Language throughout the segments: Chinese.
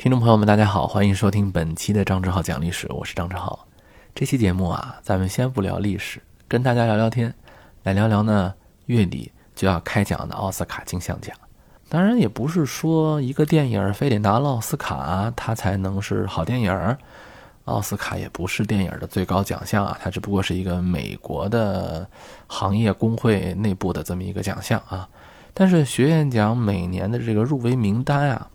听众朋友们，大家好，欢迎收听本期的张志浩讲历史，我是张志浩。这期节目啊，咱们先不聊历史，跟大家聊聊天，来聊聊呢月底就要开奖的奥斯卡金像奖。当然，也不是说一个电影非得拿了奥斯卡，它才能是好电影。奥斯卡也不是电影的最高奖项啊，它只不过是一个美国的行业工会内部的这么一个奖项啊。但是学院奖每年的这个入围名单啊。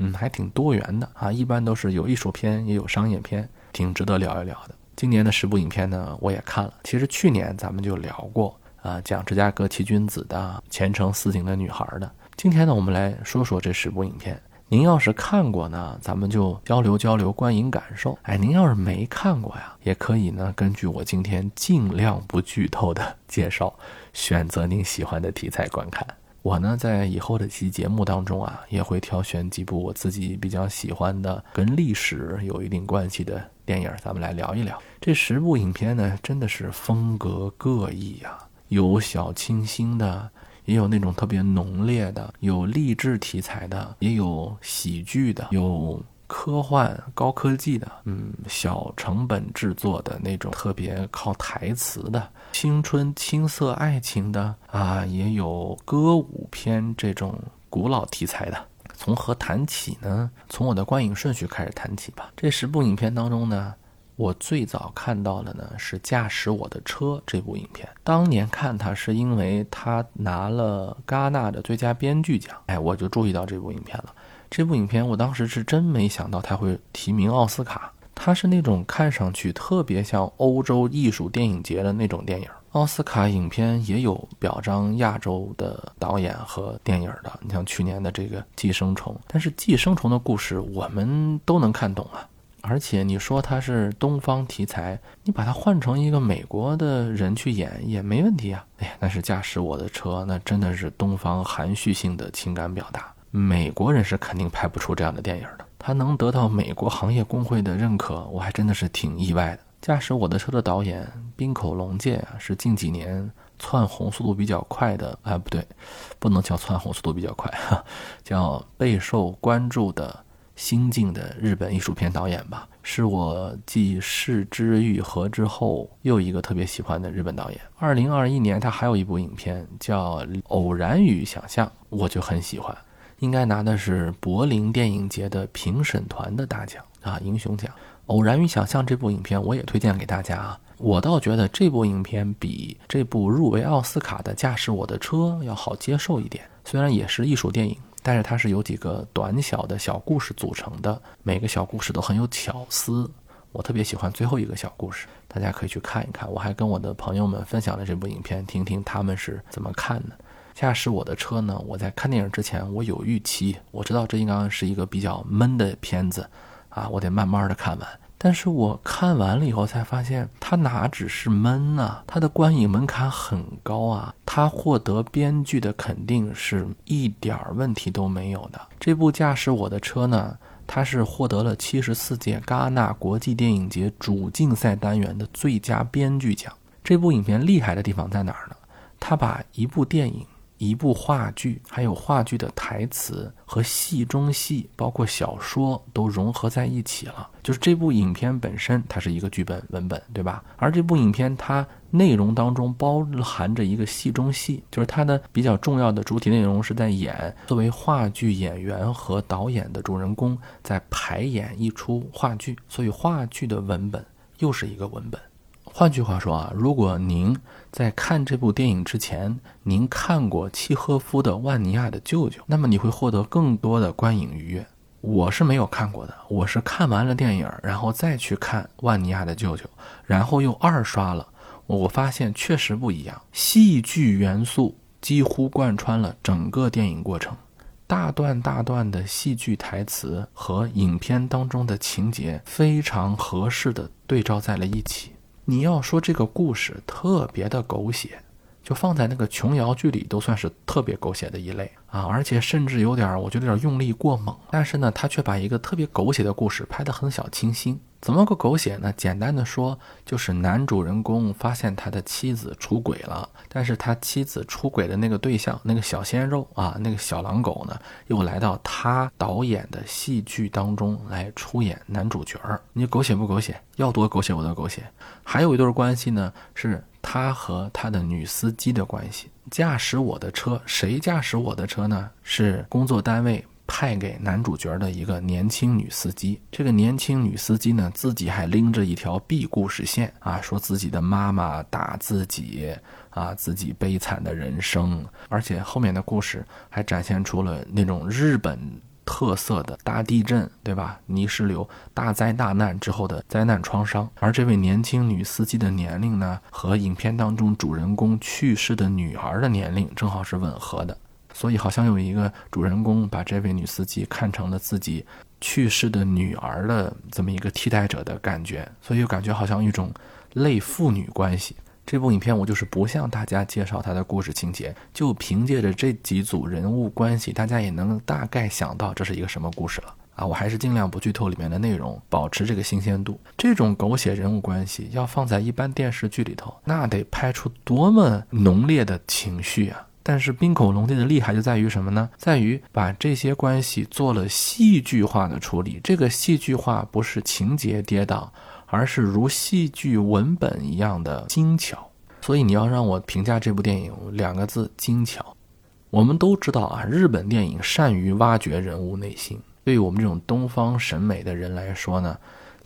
嗯，还挺多元的啊，一般都是有艺术片，也有商业片，挺值得聊一聊的。今年的十部影片呢，我也看了。其实去年咱们就聊过啊，讲芝加哥七君子的、前程似锦的女孩的。今天呢，我们来说说这十部影片。您要是看过呢，咱们就交流交流观影感受。哎，您要是没看过呀，也可以呢，根据我今天尽量不剧透的 介绍，选择您喜欢的题材观看。我呢，在以后的期节目当中啊，也会挑选几部我自己比较喜欢的、跟历史有一定关系的电影，咱们来聊一聊。这十部影片呢，真的是风格各异呀，有小清新的，也有那种特别浓烈的，有励志题材的，也有喜剧的，有。科幻高科技的，嗯，小成本制作的那种特别靠台词的青春青涩爱情的啊，也有歌舞片这种古老题材的。从何谈起呢？从我的观影顺序开始谈起吧。这十部影片当中呢，我最早看到的呢是《驾驶我的车》这部影片。当年看它是因为它拿了戛纳的最佳编剧奖，哎，我就注意到这部影片了。这部影片我当时是真没想到他会提名奥斯卡，它是那种看上去特别像欧洲艺术电影节的那种电影。奥斯卡影片也有表彰亚洲的导演和电影的，你像去年的这个《寄生虫》，但是《寄生虫》的故事我们都能看懂啊，而且你说它是东方题材，你把它换成一个美国的人去演也没问题啊。哎呀，但是驾驶我的车，那真的是东方含蓄性的情感表达。美国人是肯定拍不出这样的电影的。他能得到美国行业工会的认可，我还真的是挺意外的。驾驶我的车的导演滨口龙介啊，是近几年窜红速度比较快的。哎，不对，不能叫窜红速度比较快，叫备受关注的新晋的日本艺术片导演吧。是我继《视之愈合》之后又一个特别喜欢的日本导演。二零二一年他还有一部影片叫《偶然与想象》，我就很喜欢。应该拿的是柏林电影节的评审团的大奖啊，英雄奖。偶然与想象这部影片，我也推荐给大家啊。我倒觉得这部影片比这部入围奥斯卡的《驾驶我的车》要好接受一点。虽然也是艺术电影，但是它是由几个短小的小故事组成的，每个小故事都很有巧思。我特别喜欢最后一个小故事，大家可以去看一看。我还跟我的朋友们分享了这部影片，听听他们是怎么看的。驾驶我的车呢？我在看电影之前，我有预期，我知道这应该是一个比较闷的片子，啊，我得慢慢的看完。但是我看完了以后才发现，它哪只是闷啊，它的观影门槛很高啊，它获得编剧的肯定是一点儿问题都没有的。这部驾驶我的车呢，它是获得了七十四届戛纳国际电影节主竞赛单元的最佳编剧奖。这部影片厉害的地方在哪儿呢？它把一部电影。一部话剧，还有话剧的台词和戏中戏，包括小说都融合在一起了。就是这部影片本身，它是一个剧本文本，对吧？而这部影片它内容当中包含着一个戏中戏，就是它的比较重要的主体内容是在演作为话剧演员和导演的主人公在排演一出话剧，所以话剧的文本又是一个文本。换句话说啊，如果您在看这部电影之前，您看过契诃夫的《万尼亚的舅舅》，那么你会获得更多的观影愉悦。我是没有看过的，我是看完了电影，然后再去看《万尼亚的舅舅》，然后又二刷了。我发现确实不一样，戏剧元素几乎贯穿了整个电影过程，大段大段的戏剧台词和影片当中的情节非常合适的对照在了一起。你要说这个故事特别的狗血，就放在那个琼瑶剧里都算是特别狗血的一类啊，而且甚至有点，我觉得有点用力过猛。但是呢，他却把一个特别狗血的故事拍得很小清新。怎么个狗血呢？简单的说，就是男主人公发现他的妻子出轨了，但是他妻子出轨的那个对象，那个小鲜肉啊，那个小狼狗呢，又来到他导演的戏剧当中来出演男主角儿。你狗血不狗血？要多狗血我多狗血。还有一对关系呢，是他和他的女司机的关系。驾驶我的车，谁驾驶我的车呢？是工作单位。派给男主角的一个年轻女司机，这个年轻女司机呢，自己还拎着一条 B 故事线啊，说自己的妈妈打自己啊，自己悲惨的人生，而且后面的故事还展现出了那种日本特色的大地震，对吧？泥石流、大灾大难之后的灾难创伤。而这位年轻女司机的年龄呢，和影片当中主人公去世的女儿的年龄正好是吻合的。所以好像有一个主人公把这位女司机看成了自己去世的女儿的这么一个替代者的感觉，所以又感觉好像一种类父女关系。这部影片我就是不向大家介绍它的故事情节，就凭借着这几组人物关系，大家也能大概想到这是一个什么故事了啊！我还是尽量不剧透里面的内容，保持这个新鲜度。这种狗血人物关系要放在一般电视剧里头，那得拍出多么浓烈的情绪啊！但是冰口龙介的厉害就在于什么呢？在于把这些关系做了戏剧化的处理。这个戏剧化不是情节跌宕，而是如戏剧文本一样的精巧。所以你要让我评价这部电影，两个字：精巧。我们都知道啊，日本电影善于挖掘人物内心。对于我们这种东方审美的人来说呢？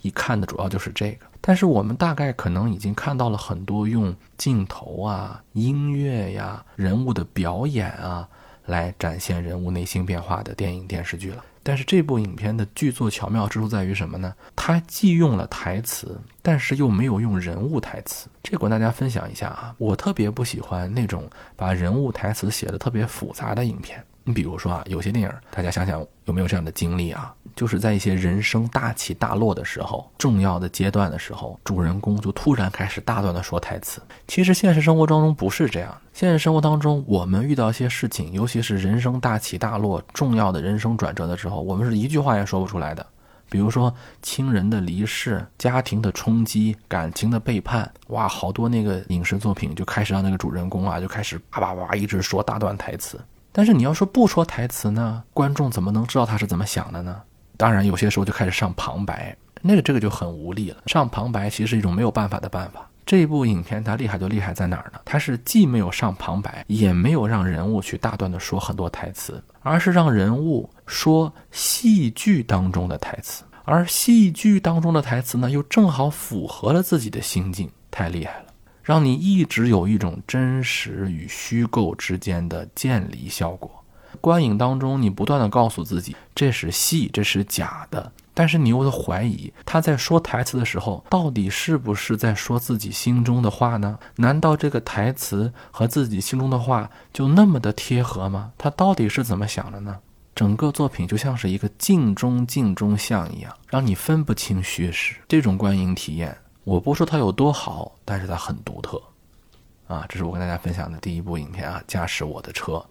一看的主要就是这个，但是我们大概可能已经看到了很多用镜头啊、音乐呀、人物的表演啊来展现人物内心变化的电影电视剧了。但是这部影片的剧作巧妙之处在于什么呢？它既用了台词，但是又没有用人物台词。这个跟大家分享一下啊，我特别不喜欢那种把人物台词写的特别复杂的影片。你比如说啊，有些电影，大家想想有没有这样的经历啊？就是在一些人生大起大落的时候，重要的阶段的时候，主人公就突然开始大段的说台词。其实现实生活当中不是这样。现实生活当中，我们遇到一些事情，尤其是人生大起大落、重要的人生转折的时候，我们是一句话也说不出来的。比如说亲人的离世、家庭的冲击、感情的背叛，哇，好多那个影视作品就开始让那个主人公啊，就开始叭叭叭一直说大段台词。但是你要说不说台词呢？观众怎么能知道他是怎么想的呢？当然，有些时候就开始上旁白，那个这个就很无力了。上旁白其实是一种没有办法的办法。这部影片它厉害就厉害在哪儿呢？它是既没有上旁白，也没有让人物去大段的说很多台词，而是让人物说戏剧当中的台词，而戏剧当中的台词呢，又正好符合了自己的心境，太厉害了。让你一直有一种真实与虚构之间的渐离效果。观影当中，你不断的告诉自己这是戏，这是假的，但是你又在怀疑他在说台词的时候，到底是不是在说自己心中的话呢？难道这个台词和自己心中的话就那么的贴合吗？他到底是怎么想的呢？整个作品就像是一个镜中镜中像一样，让你分不清虚实。这种观影体验。我不说它有多好，但是它很独特，啊，这是我跟大家分享的第一部影片啊，驾驶我的车。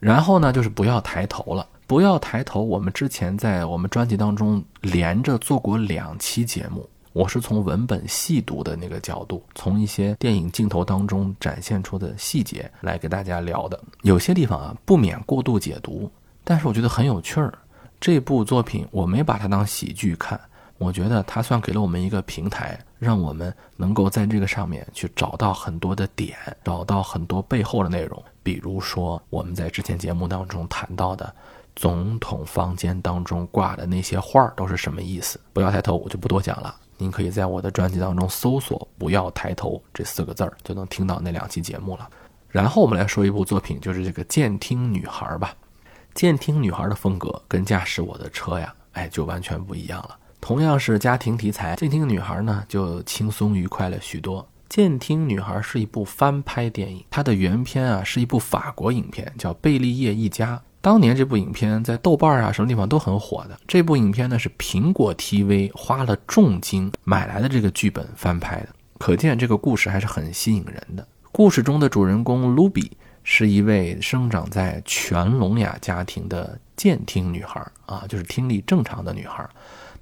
然后呢，就是不要抬头了，不要抬头。我们之前在我们专辑当中连着做过两期节目，我是从文本细读的那个角度，从一些电影镜头当中展现出的细节来给大家聊的。有些地方啊，不免过度解读，但是我觉得很有趣儿。这部作品我没把它当喜剧看。我觉得它算给了我们一个平台，让我们能够在这个上面去找到很多的点，找到很多背后的内容。比如说我们在之前节目当中谈到的，总统房间当中挂的那些画都是什么意思？不要抬头，我就不多讲了。您可以在我的专辑当中搜索“不要抬头”这四个字儿，就能听到那两期节目了。然后我们来说一部作品，就是这个《监听女孩》吧。《监听女孩》的风格跟《驾驶我的车》呀，哎，就完全不一样了。同样是家庭题材，《监听女孩》呢就轻松愉快了许多。《监听女孩》是一部翻拍电影，它的原片啊是一部法国影片，叫《贝利叶一家》。当年这部影片在豆瓣啊什么地方都很火的。这部影片呢是苹果 TV 花了重金买来的这个剧本翻拍的，可见这个故事还是很吸引人的。故事中的主人公卢比是一位生长在全聋哑家庭的健听女孩啊，就是听力正常的女孩。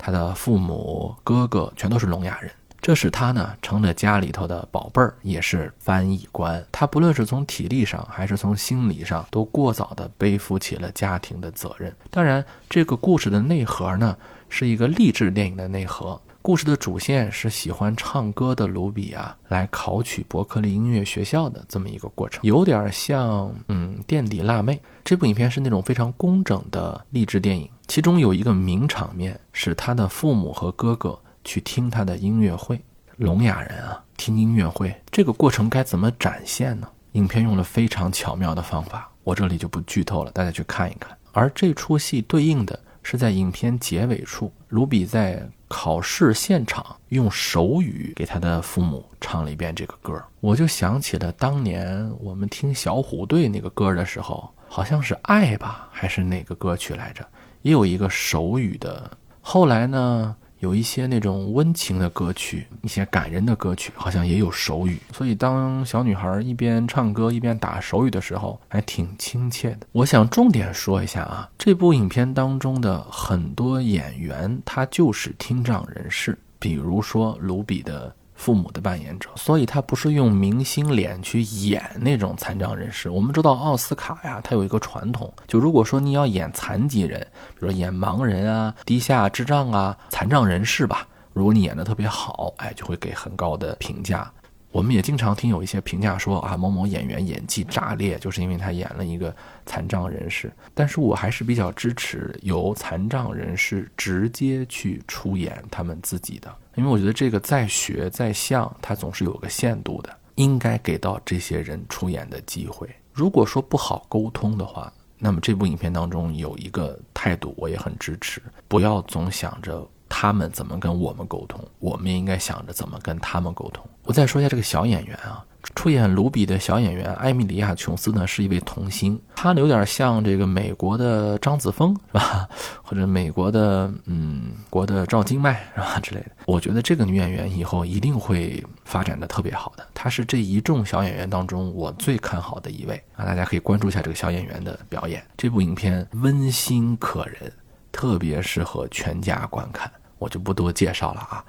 他的父母、哥哥全都是聋哑人，这使他呢成了家里头的宝贝儿，也是翻译官。他不论是从体力上还是从心理上，都过早的背负起了家庭的责任。当然，这个故事的内核呢，是一个励志电影的内核。故事的主线是喜欢唱歌的卢比啊，来考取伯克利音乐学校的这么一个过程，有点像嗯垫底辣妹。这部影片是那种非常工整的励志电影，其中有一个名场面是他的父母和哥哥去听他的音乐会，聋哑人啊听音乐会，这个过程该怎么展现呢？影片用了非常巧妙的方法，我这里就不剧透了，大家去看一看。而这出戏对应的是在影片结尾处，卢比在。考试现场用手语给他的父母唱了一遍这个歌，我就想起了当年我们听小虎队那个歌的时候，好像是《爱》吧，还是哪个歌曲来着？也有一个手语的。后来呢？有一些那种温情的歌曲，一些感人的歌曲，好像也有手语。所以当小女孩一边唱歌一边打手语的时候，还挺亲切的。我想重点说一下啊，这部影片当中的很多演员，他就是听障人士，比如说卢比的。父母的扮演者，所以他不是用明星脸去演那种残障人士。我们知道奥斯卡呀，它有一个传统，就如果说你要演残疾人，比如演盲人啊、低下智障啊、残障人士吧，如果你演的特别好，哎，就会给很高的评价。我们也经常听有一些评价说啊，某某演员演技炸裂，就是因为他演了一个残障人士。但是我还是比较支持由残障人士直接去出演他们自己的，因为我觉得这个再学再像，它总是有个限度的，应该给到这些人出演的机会。如果说不好沟通的话，那么这部影片当中有一个态度，我也很支持，不要总想着。他们怎么跟我们沟通？我们也应该想着怎么跟他们沟通。我再说一下这个小演员啊，出演卢比的小演员艾米莉亚·琼斯呢，是一位童星，她有点像这个美国的张子枫是吧？或者美国的嗯国的赵今麦是吧之类的。我觉得这个女演员以后一定会发展的特别好的。她是这一众小演员当中我最看好的一位啊，大家可以关注一下这个小演员的表演。这部影片温馨可人，特别适合全家观看。我就不多介绍了啊。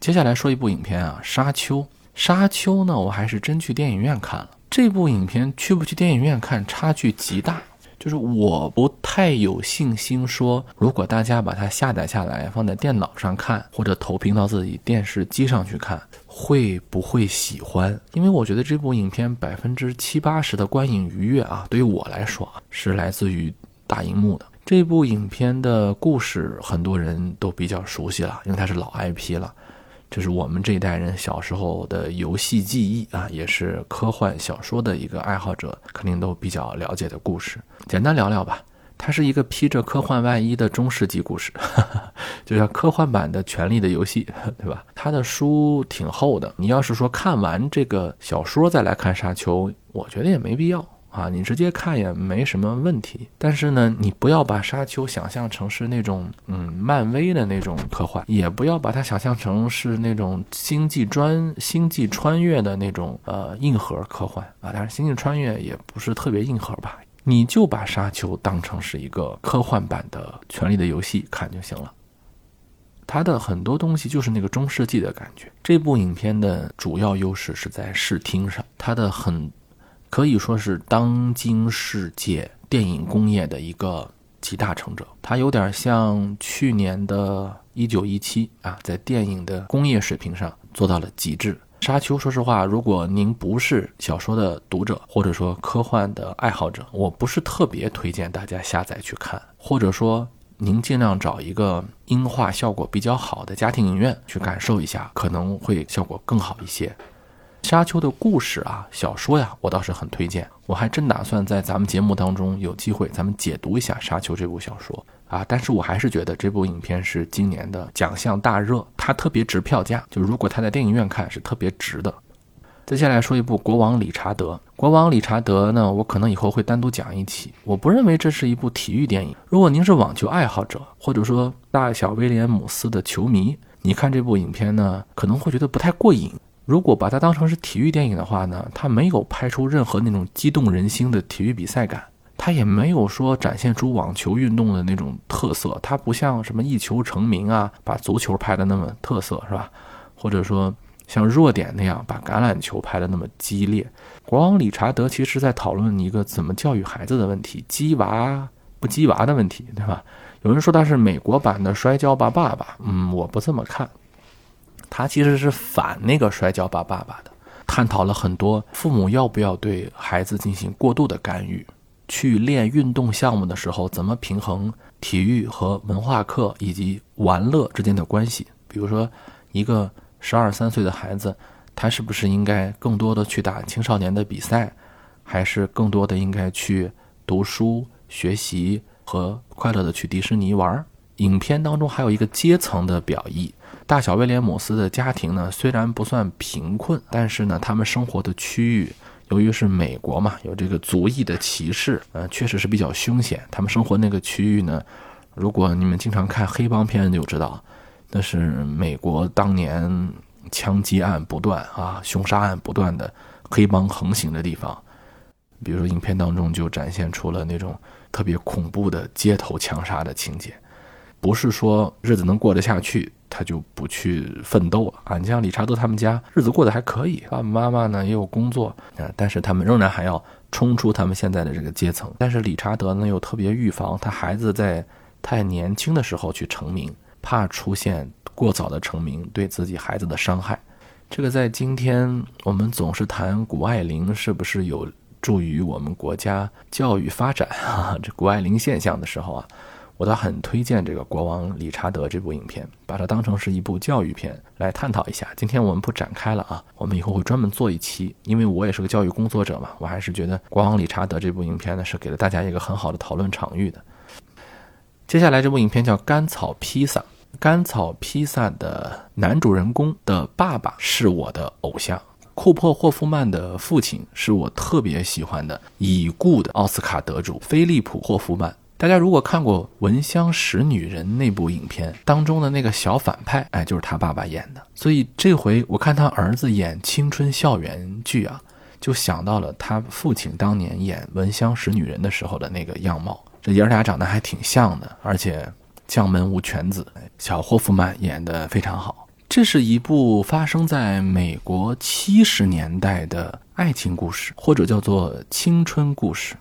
接下来说一部影片啊，《沙丘》。《沙丘》呢，我还是真去电影院看了。这部影片去不去电影院看，差距极大。就是我不太有信心说，如果大家把它下载下来放在电脑上看，或者投屏到自己电视机上去看，会不会喜欢？因为我觉得这部影片百分之七八十的观影愉悦啊，对于我来说啊，是来自于大荧幕的。这部影片的故事很多人都比较熟悉了，因为它是老 IP 了，这是我们这一代人小时候的游戏记忆啊，也是科幻小说的一个爱好者肯定都比较了解的故事。简单聊聊吧，它是一个披着科幻外衣的中世纪故事，就像科幻版的《权力的游戏》，对吧？它的书挺厚的，你要是说看完这个小说再来看《沙丘》，我觉得也没必要。啊，你直接看也没什么问题，但是呢，你不要把沙丘想象成是那种嗯漫威的那种科幻，也不要把它想象成是那种星际专星际穿越的那种呃硬核科幻啊。但是星际穿越也不是特别硬核吧？你就把沙丘当成是一个科幻版的《权力的游戏》看就行了。它的很多东西就是那个中世纪的感觉。这部影片的主要优势是在视听上，它的很。可以说是当今世界电影工业的一个集大成者，它有点像去年的《一九一七》啊，在电影的工业水平上做到了极致。《沙丘》，说实话，如果您不是小说的读者，或者说科幻的爱好者，我不是特别推荐大家下载去看，或者说您尽量找一个音画效果比较好的家庭影院去感受一下，可能会效果更好一些。沙丘的故事啊，小说呀，我倒是很推荐。我还真打算在咱们节目当中有机会，咱们解读一下《沙丘》这部小说啊。但是我还是觉得这部影片是今年的奖项大热，它特别值票价。就如果它在电影院看是特别值的。接下来说一部《国王理查德》。《国王理查德》呢，我可能以后会单独讲一期。我不认为这是一部体育电影。如果您是网球爱好者，或者说大小威廉姆斯的球迷，你看这部影片呢，可能会觉得不太过瘾。如果把它当成是体育电影的话呢，它没有拍出任何那种激动人心的体育比赛感，它也没有说展现出网球运动的那种特色，它不像什么一球成名啊，把足球拍的那么特色，是吧？或者说像弱点那样把橄榄球拍的那么激烈。国王理查德其实在讨论一个怎么教育孩子的问题，鸡娃不鸡娃的问题，对吧？有人说他是美国版的摔跤吧爸爸，嗯，我不这么看。他其实是反那个摔跤吧爸爸的，探讨了很多父母要不要对孩子进行过度的干预，去练运动项目的时候怎么平衡体育和文化课以及玩乐之间的关系。比如说，一个十二三岁的孩子，他是不是应该更多的去打青少年的比赛，还是更多的应该去读书学习和快乐的去迪士尼玩？影片当中还有一个阶层的表意。大小威廉姆斯的家庭呢，虽然不算贫困，但是呢，他们生活的区域，由于是美国嘛，有这个族裔的歧视，呃，确实是比较凶险。他们生活那个区域呢，如果你们经常看黑帮片就知道，那是美国当年枪击案不断啊，凶杀案不断的黑帮横行的地方。比如说，影片当中就展现出了那种特别恐怖的街头枪杀的情节，不是说日子能过得下去。他就不去奋斗了啊！你像理查德他们家日子过得还可以，爸爸妈妈呢也有工作啊，但是他们仍然还要冲出他们现在的这个阶层。但是理查德呢又特别预防他孩子在太年轻的时候去成名，怕出现过早的成名对自己孩子的伤害。这个在今天我们总是谈谷爱凌是不是有助于我们国家教育发展啊？这谷爱凌现象的时候啊。我倒很推荐这个《国王理查德》这部影片，把它当成是一部教育片来探讨一下。今天我们不展开了啊，我们以后会专门做一期，因为我也是个教育工作者嘛，我还是觉得《国王理查德》这部影片呢是给了大家一个很好的讨论场域的。接下来这部影片叫《甘草披萨》，《甘草披萨》的男主人公的爸爸是我的偶像，库珀·霍夫曼的父亲是我特别喜欢的已故的奥斯卡得主菲利普·霍夫曼。大家如果看过《闻香识女人》那部影片当中的那个小反派，哎，就是他爸爸演的。所以这回我看他儿子演青春校园剧啊，就想到了他父亲当年演《闻香识女人》的时候的那个样貌。这爷儿俩长得还挺像的，而且将门无犬子，小霍夫曼演得非常好。这是一部发生在美国七十年代的爱情故事，或者叫做青春故事。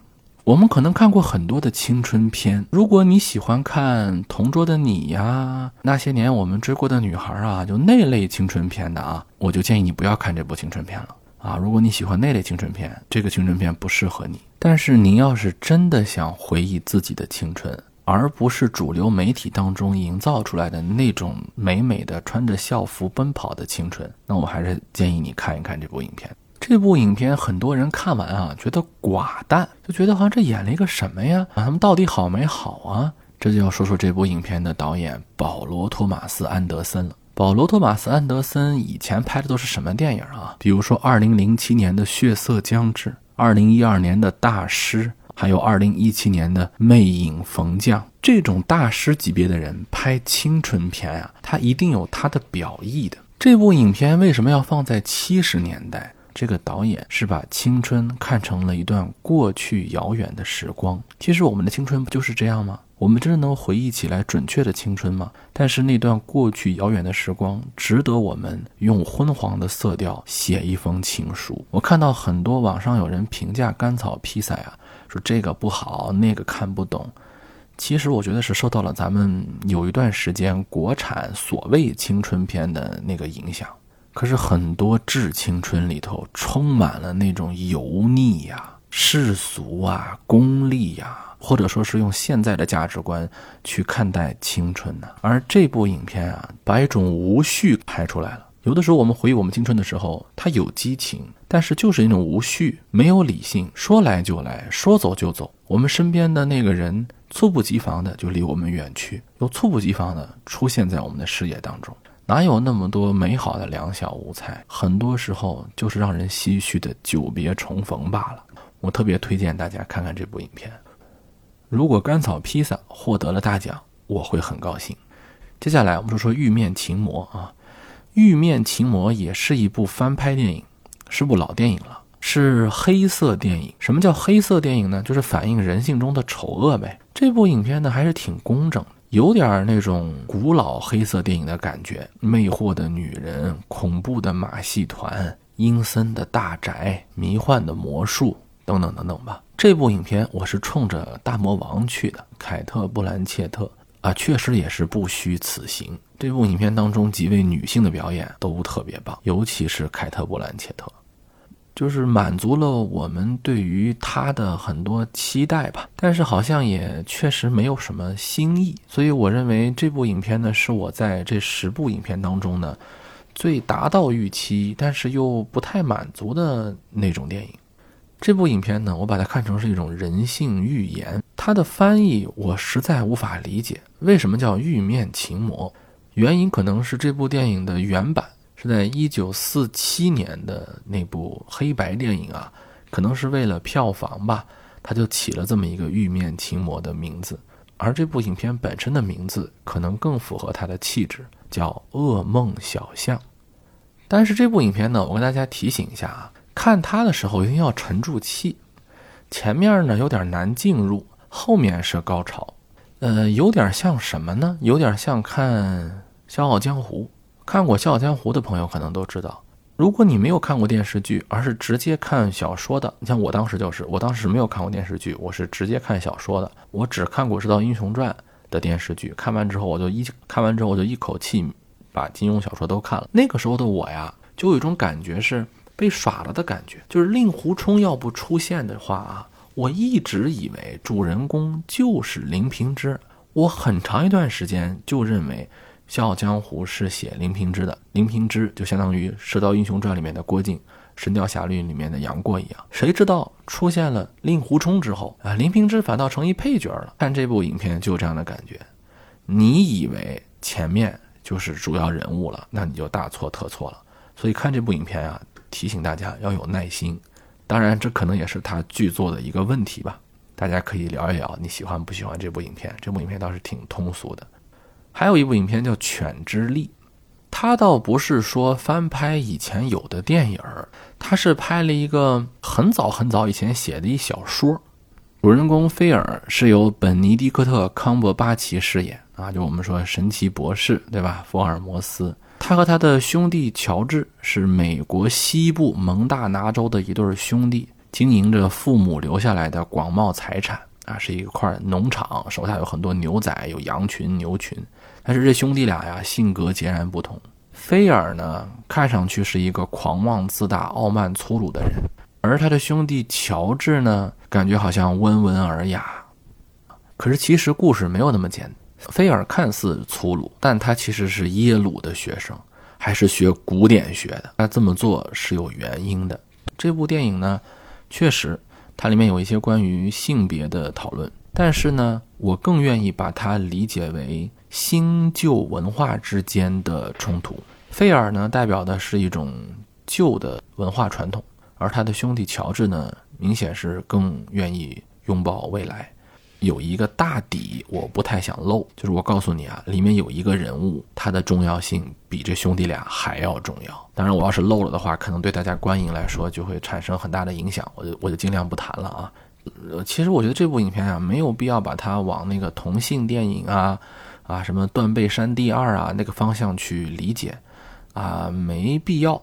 我们可能看过很多的青春片，如果你喜欢看《同桌的你》呀，那些年我们追过的女孩啊，就那类青春片的啊，我就建议你不要看这部青春片了啊。如果你喜欢那类青春片，这个青春片不适合你。但是您要是真的想回忆自己的青春，而不是主流媒体当中营造出来的那种美美的穿着校服奔跑的青春，那我还是建议你看一看这部影片。这部影片很多人看完啊，觉得寡淡，就觉得好像这演了一个什么呀？他们到底好没好啊？这就要说说这部影片的导演保罗·托马斯·安德森了。保罗·托马斯·安德森以前拍的都是什么电影啊？比如说2007年的《血色将至》，2012年的大师，还有2017年的《魅影逢将》。这种大师级别的人拍青春片啊，他一定有他的表意的。这部影片为什么要放在七十年代？这个导演是把青春看成了一段过去遥远的时光。其实我们的青春不就是这样吗？我们真的能回忆起来准确的青春吗？但是那段过去遥远的时光，值得我们用昏黄的色调写一封情书。我看到很多网上有人评价《甘草披萨》啊，说这个不好，那个看不懂。其实我觉得是受到了咱们有一段时间国产所谓青春片的那个影响。可是很多致青春里头充满了那种油腻呀、世俗啊、功利呀，或者说是用现在的价值观去看待青春呢。而这部影片啊，把一种无序拍出来了。有的时候我们回忆我们青春的时候，它有激情，但是就是一种无序，没有理性，说来就来，说走就走。我们身边的那个人猝不及防的就离我们远去，又猝不及防的出现在我们的视野当中。哪有那么多美好的两小无猜？很多时候就是让人唏嘘的久别重逢罢了。我特别推荐大家看看这部影片。如果甘草披萨获得了大奖，我会很高兴。接下来我们说说《玉面情魔》啊，《玉面情魔》也是一部翻拍电影，是部老电影了，是黑色电影。什么叫黑色电影呢？就是反映人性中的丑恶呗。这部影片呢，还是挺工整，有点那种古老黑色电影的感觉，魅惑的女人，恐怖的马戏团，阴森的大宅，迷幻的魔术，等等等等吧。这部影片我是冲着大魔王去的，凯特·布兰切特。啊，确实也是不虚此行。这部影片当中几位女性的表演都特别棒，尤其是凯特·布兰切特，就是满足了我们对于他的很多期待吧。但是好像也确实没有什么新意，所以我认为这部影片呢，是我在这十部影片当中呢，最达到预期，但是又不太满足的那种电影。这部影片呢，我把它看成是一种人性寓言。它的翻译我实在无法理解，为什么叫玉面情魔？原因可能是这部电影的原版是在一九四七年的那部黑白电影啊，可能是为了票房吧，他就起了这么一个玉面情魔的名字。而这部影片本身的名字可能更符合他的气质，叫噩梦小巷。但是这部影片呢，我跟大家提醒一下啊。看它的时候一定要沉住气，前面呢有点难进入，后面是高潮，呃，有点像什么呢？有点像看《笑傲江湖》。看过《笑傲江湖》的朋友可能都知道，如果你没有看过电视剧，而是直接看小说的，你像我当时就是，我当时没有看过电视剧，我是直接看小说的，我只看过《射雕英雄传》的电视剧，看完之后我就一看完之后我就一口气把金庸小说都看了。那个时候的我呀，就有一种感觉是。被耍了的感觉，就是令狐冲要不出现的话啊，我一直以为主人公就是林平之。我很长一段时间就认为《笑傲江湖》是写林平之的，林平之就相当于《射雕英雄传》里面的郭靖，《神雕侠侣》里面的杨过一样。谁知道出现了令狐冲之后啊，林平之反倒成一配角了。看这部影片就有这样的感觉，你以为前面就是主要人物了，那你就大错特错了。所以看这部影片啊。提醒大家要有耐心，当然这可能也是他剧作的一个问题吧。大家可以聊一聊你喜欢不喜欢这部影片。这部影片倒是挺通俗的。还有一部影片叫《犬之力》，它倒不是说翻拍以前有的电影儿，它是拍了一个很早很早以前写的一小说。主人公菲尔是由本尼迪克特·康伯巴奇饰演啊，就我们说神奇博士对吧？福尔摩斯。他和他的兄弟乔治是美国西部蒙大拿州的一对兄弟，经营着父母留下来的广袤财产啊，是一块农场，手下有很多牛仔、有羊群、牛群。但是这兄弟俩呀，性格截然不同。菲尔呢，看上去是一个狂妄自大、傲慢粗鲁的人，而他的兄弟乔治呢，感觉好像温文尔雅。可是其实故事没有那么简单。菲尔看似粗鲁，但他其实是耶鲁的学生，还是学古典学的。他这么做是有原因的。这部电影呢，确实它里面有一些关于性别的讨论，但是呢，我更愿意把它理解为新旧文化之间的冲突。费尔呢，代表的是一种旧的文化传统，而他的兄弟乔治呢，明显是更愿意拥抱未来。有一个大底，我不太想漏，就是我告诉你啊，里面有一个人物，他的重要性比这兄弟俩还要重要。当然，我要是漏了的话，可能对大家观影来说就会产生很大的影响，我就我就尽量不谈了啊。呃，其实我觉得这部影片啊，没有必要把它往那个同性电影啊啊什么《断背山第二》啊那个方向去理解啊，没必要。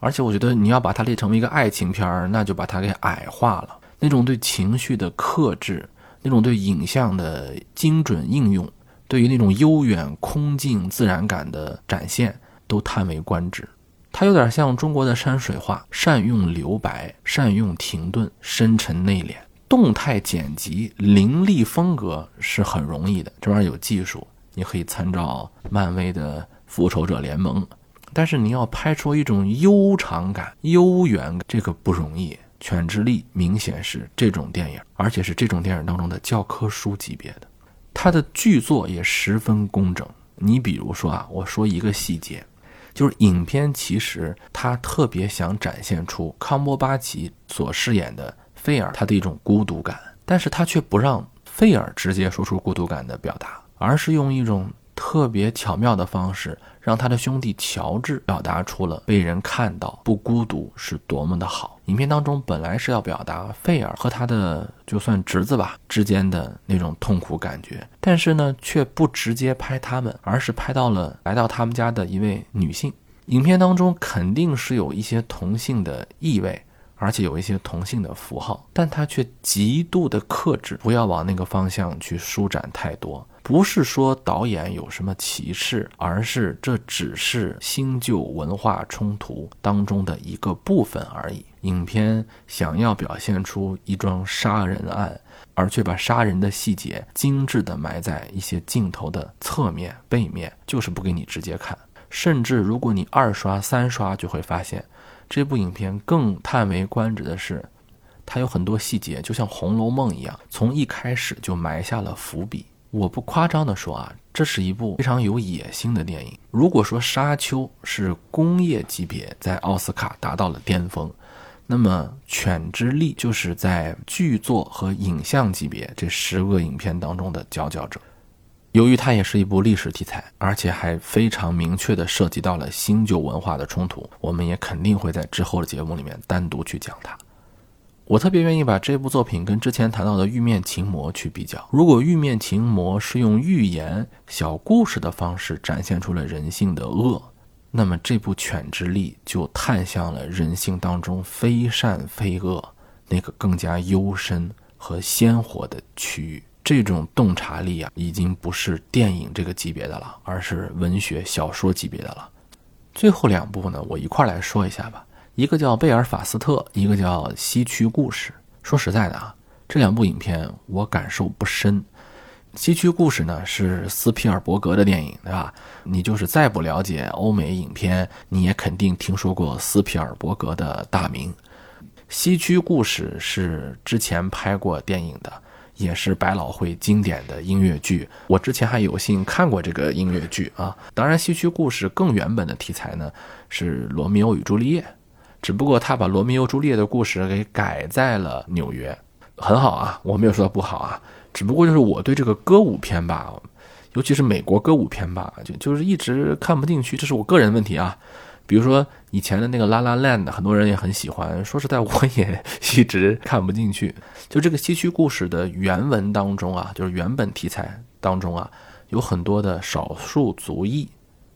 而且我觉得你要把它列成为一个爱情片儿，那就把它给矮化了，那种对情绪的克制。那种对影像的精准应用，对于那种悠远空静自然感的展现，都叹为观止。它有点像中国的山水画，善用留白，善用停顿，深沉内敛，动态剪辑，凌厉风格是很容易的。这玩意儿有技术，你可以参照漫威的《复仇者联盟》，但是你要拍出一种悠长感、悠远感，这个不容易。《犬之力》明显是这种电影，而且是这种电影当中的教科书级别的。它的剧作也十分工整。你比如说啊，我说一个细节，就是影片其实他特别想展现出康波巴奇所饰演的费尔他的一种孤独感，但是他却不让费尔直接说出孤独感的表达，而是用一种特别巧妙的方式，让他的兄弟乔治表达出了被人看到不孤独是多么的好。影片当中本来是要表达费尔和他的就算侄子吧之间的那种痛苦感觉，但是呢，却不直接拍他们，而是拍到了来到他们家的一位女性。影片当中肯定是有一些同性的意味。而且有一些同性的符号，但他却极度的克制，不要往那个方向去舒展太多。不是说导演有什么歧视，而是这只是新旧文化冲突当中的一个部分而已。影片想要表现出一桩杀人案，而却把杀人的细节精致的埋在一些镜头的侧面、背面，就是不给你直接看。甚至如果你二刷、三刷，就会发现。这部影片更叹为观止的是，它有很多细节，就像《红楼梦》一样，从一开始就埋下了伏笔。我不夸张的说啊，这是一部非常有野心的电影。如果说《沙丘》是工业级别在奥斯卡达到了巅峰，那么《犬之力》就是在剧作和影像级别这十个影片当中的佼佼者。由于它也是一部历史题材，而且还非常明确地涉及到了新旧文化的冲突，我们也肯定会在之后的节目里面单独去讲它。我特别愿意把这部作品跟之前谈到的《玉面情魔》去比较。如果《玉面情魔》是用寓言小故事的方式展现出了人性的恶，那么这部《犬之力》就探向了人性当中非善非恶那个更加幽深和鲜活的区域。这种洞察力啊，已经不是电影这个级别的了，而是文学小说级别的了。最后两部呢，我一块来说一下吧。一个叫《贝尔法斯特》，一个叫《西区故事》。说实在的啊，这两部影片我感受不深。《西区故事》呢是斯皮尔伯格的电影，对吧？你就是再不了解欧美影片，你也肯定听说过斯皮尔伯格的大名。《西区故事》是之前拍过电影的。也是百老汇经典的音乐剧，我之前还有幸看过这个音乐剧啊。当然，西区故事更原本的题材呢是《罗密欧与朱丽叶》，只不过他把罗密欧朱丽叶的故事给改在了纽约，很好啊，我没有说不好啊。只不过就是我对这个歌舞片吧，尤其是美国歌舞片吧，就就是一直看不进去，这是我个人问题啊。比如说以前的那个《拉拉 land》，很多人也很喜欢。说实在，我也 一直看不进去。就这个西区故事的原文当中啊，就是原本题材当中啊，有很多的少数族裔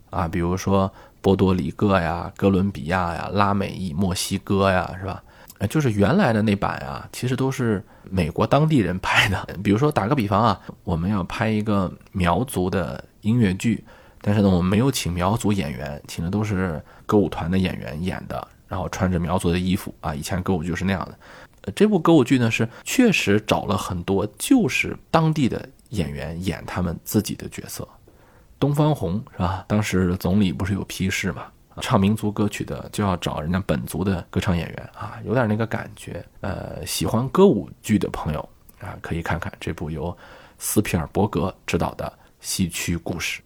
啊，比如说波多黎各呀、哥伦比亚呀、拉美裔、墨西哥呀，是吧？就是原来的那版啊，其实都是美国当地人拍的。比如说打个比方啊，我们要拍一个苗族的音乐剧。但是呢，我们没有请苗族演员，请的都是歌舞团的演员演的，然后穿着苗族的衣服啊。以前歌舞剧是那样的。这部歌舞剧呢是确实找了很多就是当地的演员演他们自己的角色。东方红是吧？当时总理不是有批示嘛，唱民族歌曲的就要找人家本族的歌唱演员啊，有点那个感觉。呃，喜欢歌舞剧的朋友啊，可以看看这部由斯皮尔伯格执导的戏曲故事。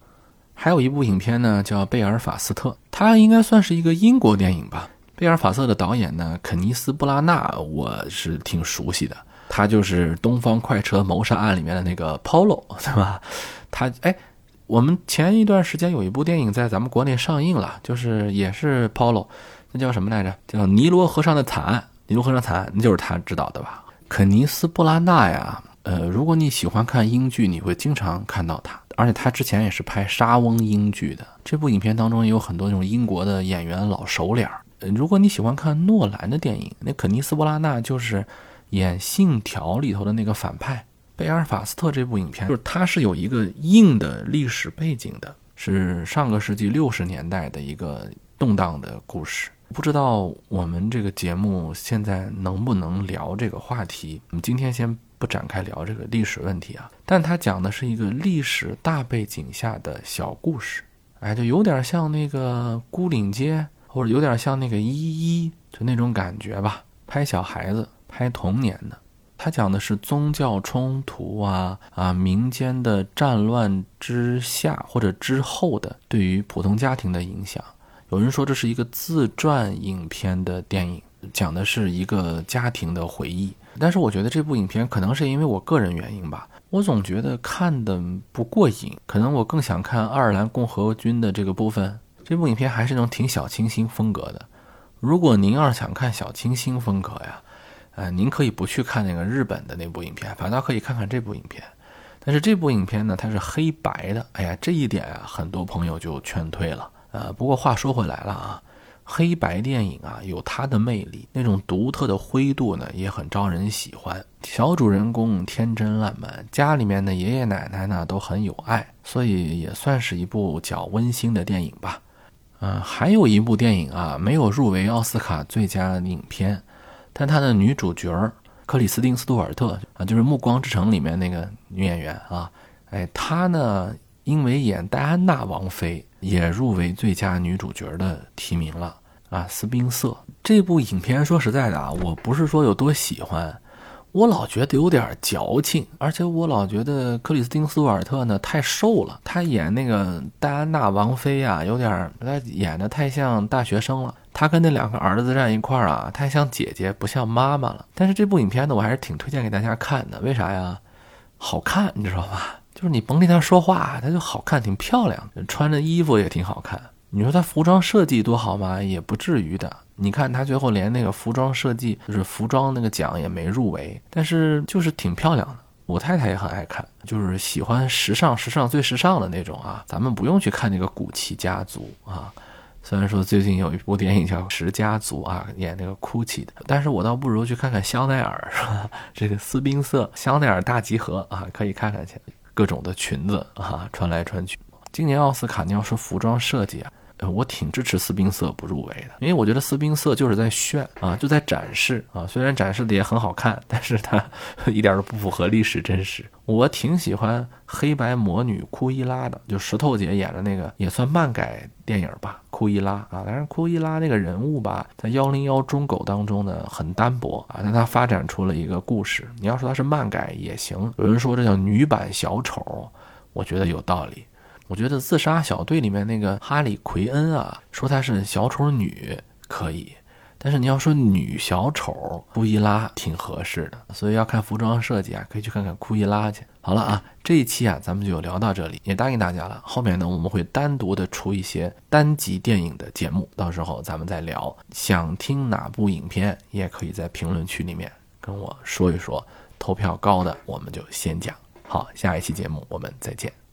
还有一部影片呢，叫《贝尔法斯特》，它应该算是一个英国电影吧。贝尔法斯特的导演呢，肯尼斯·布拉纳，我是挺熟悉的，他就是《东方快车谋杀案》里面的那个 Polo，对吧？他哎，我们前一段时间有一部电影在咱们国内上映了，就是也是 Polo，那叫什么来着？叫《尼罗河上的惨案》。尼罗河上惨案，那就是他指导的吧？肯尼斯·布拉纳呀，呃，如果你喜欢看英剧，你会经常看到他。而且他之前也是拍沙翁英剧的，这部影片当中也有很多那种英国的演员老熟脸儿。如果你喜欢看诺兰的电影，那肯尼斯·布拉纳就是演《信条》里头的那个反派。贝尔法斯特这部影片，就是它是有一个硬的历史背景的，是上个世纪六十年代的一个动荡的故事。不知道我们这个节目现在能不能聊这个话题？我们今天先。不展开聊这个历史问题啊，但它讲的是一个历史大背景下的小故事，哎，就有点像那个孤岭街，或者有点像那个一一，就那种感觉吧。拍小孩子，拍童年的。他讲的是宗教冲突啊啊，民间的战乱之下或者之后的对于普通家庭的影响。有人说这是一个自传影片的电影，讲的是一个家庭的回忆。但是我觉得这部影片可能是因为我个人原因吧，我总觉得看的不过瘾，可能我更想看爱尔兰共和军的这个部分。这部影片还是那种挺小清新风格的。如果您要是想看小清新风格呀，呃，您可以不去看那个日本的那部影片，反倒可以看看这部影片。但是这部影片呢，它是黑白的，哎呀，这一点啊，很多朋友就劝退了。呃，不过话说回来了啊，黑白电影啊有它的魅力，那种独特的灰度呢也很招人喜欢。小主人公天真烂漫，家里面的爷爷奶奶呢都很有爱，所以也算是一部较温馨的电影吧。嗯，还有一部电影啊，没有入围奥斯卡最佳影片，但它的女主角克里斯汀·斯图尔特啊，就是《暮光之城》里面那个女演员啊，哎，她呢因为演戴安娜王妃，也入围最佳女主角的提名了啊。斯宾瑟这部影片，说实在的啊，我不是说有多喜欢。我老觉得有点矫情，而且我老觉得克里斯汀·斯图尔特呢太瘦了，她演那个戴安娜王妃啊，有点她演的太像大学生了。他跟那两个儿子站一块儿啊，太像姐姐，不像妈妈了。但是这部影片呢，我还是挺推荐给大家看的。为啥呀？好看，你知道吧？就是你甭听他说话，他就好看，挺漂亮，穿着衣服也挺好看。你说他服装设计多好吗？也不至于的。你看他最后连那个服装设计，就是服装那个奖也没入围，但是就是挺漂亮的。我太太也很爱看，就是喜欢时尚，时尚最时尚的那种啊。咱们不用去看那个古奇家族啊，虽然说最近有一部电影叫《十家族》啊，演那个 GUCCI 的，但是我倒不如去看看香奈儿，是吧？这个斯宾塞香奈儿大集合啊，可以看看去，各种的裙子啊，穿来穿去。今年奥斯卡你要说服装设计啊。呃，我挺支持斯宾瑟不入围的，因为我觉得斯宾瑟就是在炫啊，就在展示啊。虽然展示的也很好看，但是它 一点都不符合历史真实。我挺喜欢黑白魔女库伊拉的，就石头姐演的那个，也算漫改电影吧。库伊拉啊，但是库伊拉那个人物吧，在幺零幺中狗当中呢很单薄啊，但它发展出了一个故事。你要说它是漫改也行，有人说这叫女版小丑，我觉得有道理。我觉得自杀小队里面那个哈里奎恩啊，说她是小丑女可以，但是你要说女小丑库伊拉挺合适的，所以要看服装设计啊，可以去看看库伊拉去。好了啊，这一期啊咱们就聊到这里，也答应大家了，后面呢我们会单独的出一些单集电影的节目，到时候咱们再聊。想听哪部影片，也可以在评论区里面跟我说一说，投票高的我们就先讲。好，下一期节目我们再见。